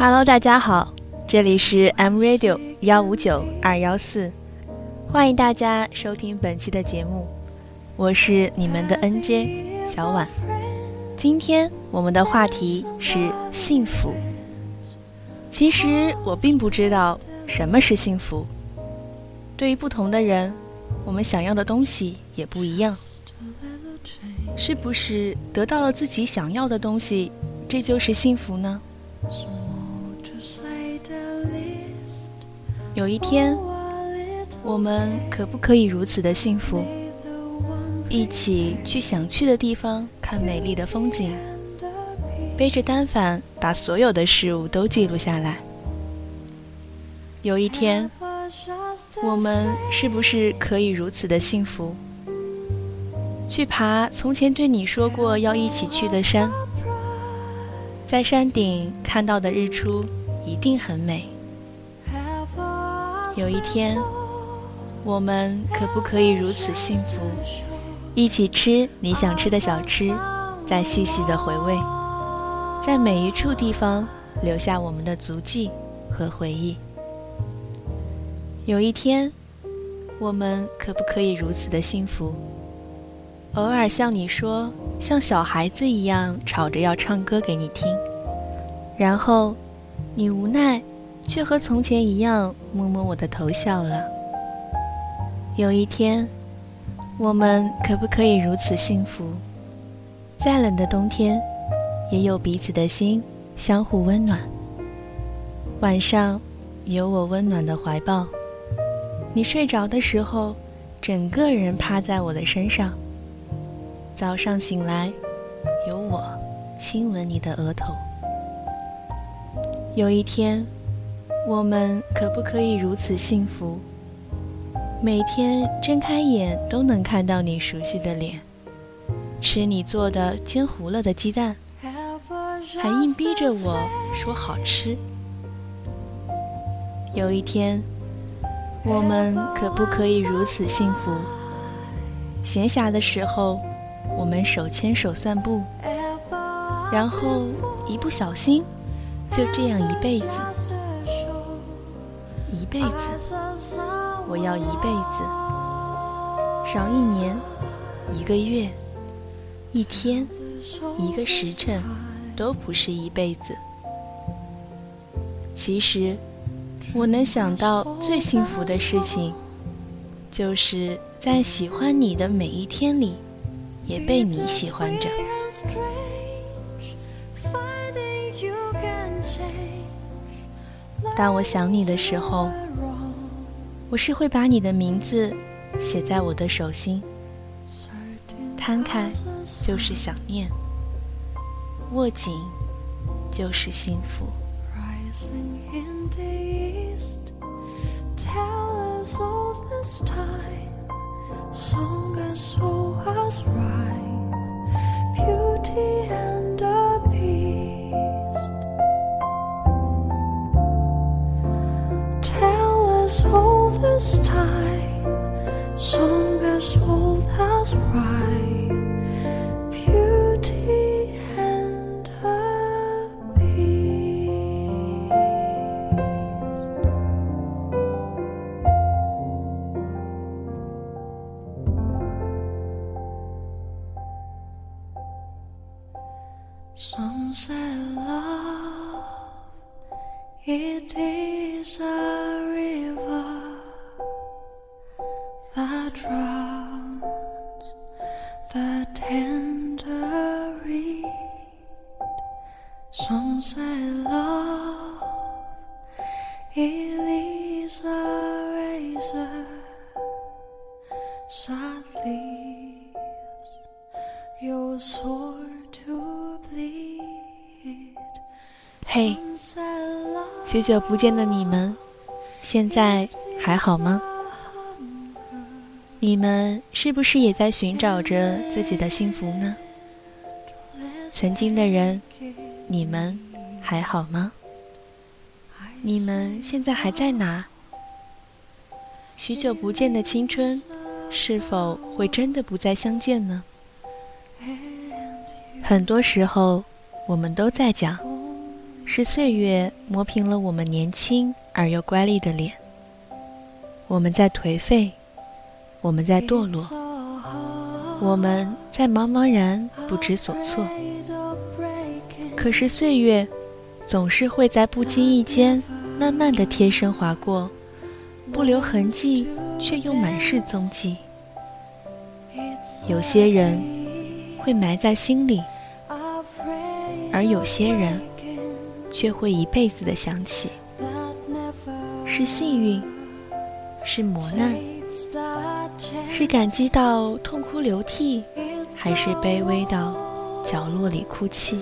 Hello，大家好，这里是 M Radio 幺五九二幺四，欢迎大家收听本期的节目，我是你们的 NJ 小婉。今天我们的话题是幸福。其实我并不知道什么是幸福。对于不同的人，我们想要的东西也不一样。是不是得到了自己想要的东西，这就是幸福呢？有一天，我们可不可以如此的幸福，一起去想去的地方看美丽的风景，背着单反把所有的事物都记录下来？有一天，我们是不是可以如此的幸福，去爬从前对你说过要一起去的山，在山顶看到的日出一定很美？有一天，我们可不可以如此幸福，一起吃你想吃的小吃，再细细的回味，在每一处地方留下我们的足迹和回忆？有一天，我们可不可以如此的幸福，偶尔像你说，像小孩子一样吵着要唱歌给你听，然后你无奈。却和从前一样摸摸我的头笑了。有一天，我们可不可以如此幸福？再冷的冬天，也有彼此的心相互温暖。晚上，有我温暖的怀抱。你睡着的时候，整个人趴在我的身上。早上醒来，有我亲吻你的额头。有一天。我们可不可以如此幸福？每天睁开眼都能看到你熟悉的脸，吃你做的煎糊了的鸡蛋，还硬逼着我说好吃。有一天，我们可不可以如此幸福？闲暇的时候，我们手牵手散步，然后一不小心，就这样一辈子。一辈子，我要一辈子。少一年，一个月，一天，一个时辰，都不是一辈子。其实，我能想到最幸福的事情，就是在喜欢你的每一天里，也被你喜欢着。当我想你的时候，我是会把你的名字写在我的手心，摊开就是想念，握紧就是幸福。all this time, song as old as rhyme, beauty and a. Some say love it is a river that drowns the tender reed. Some say love, it is a razor that leaves your sword. 嘿，许久不见的你们，现在还好吗？你们是不是也在寻找着自己的幸福呢？曾经的人，你们还好吗？你们现在还在哪？许久不见的青春，是否会真的不再相见呢？很多时候，我们都在讲。是岁月磨平了我们年轻而又乖戾的脸。我们在颓废，我们在堕落，我们在茫茫然不知所措。可是岁月，总是会在不经意间慢慢的贴身划过，不留痕迹，却又满是踪迹。有些人会埋在心里，而有些人却会一辈子的想起。是幸运，是磨难，是感激到痛哭流涕，还是卑微到角落里哭泣？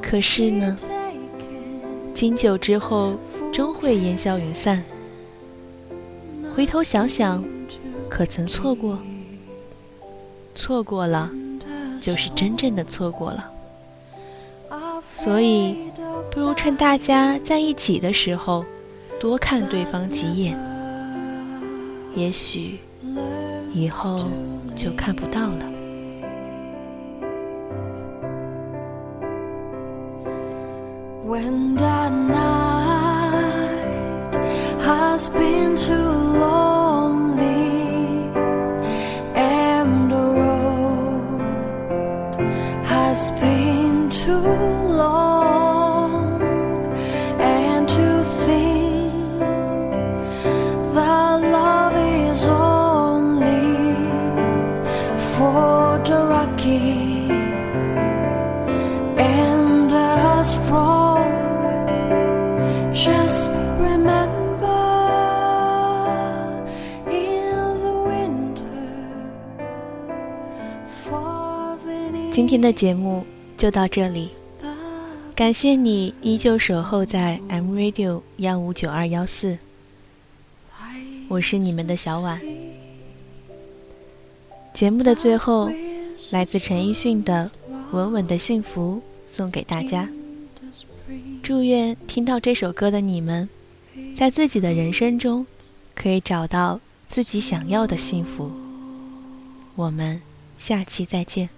可是呢，经久之后，终会烟消云散。回头想想，可曾错过？错过了，就是真正的错过了。所以，不如趁大家在一起的时候，多看对方几眼。也许，以后就看不到了。When the night has been too lonely and the road has been too long, and to think that love is only for the lucky and the strong. Just remember in the winter, falling 今天的节目 就到这里，感谢你依旧守候在 M Radio 幺五九二幺四，我是你们的小婉。节目的最后，来自陈奕迅的《稳稳的幸福》送给大家。祝愿听到这首歌的你们，在自己的人生中可以找到自己想要的幸福。我们下期再见。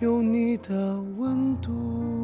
有你的温度。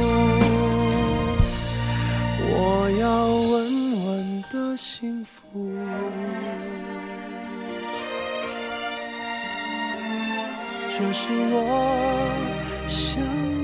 的幸福。这是我想。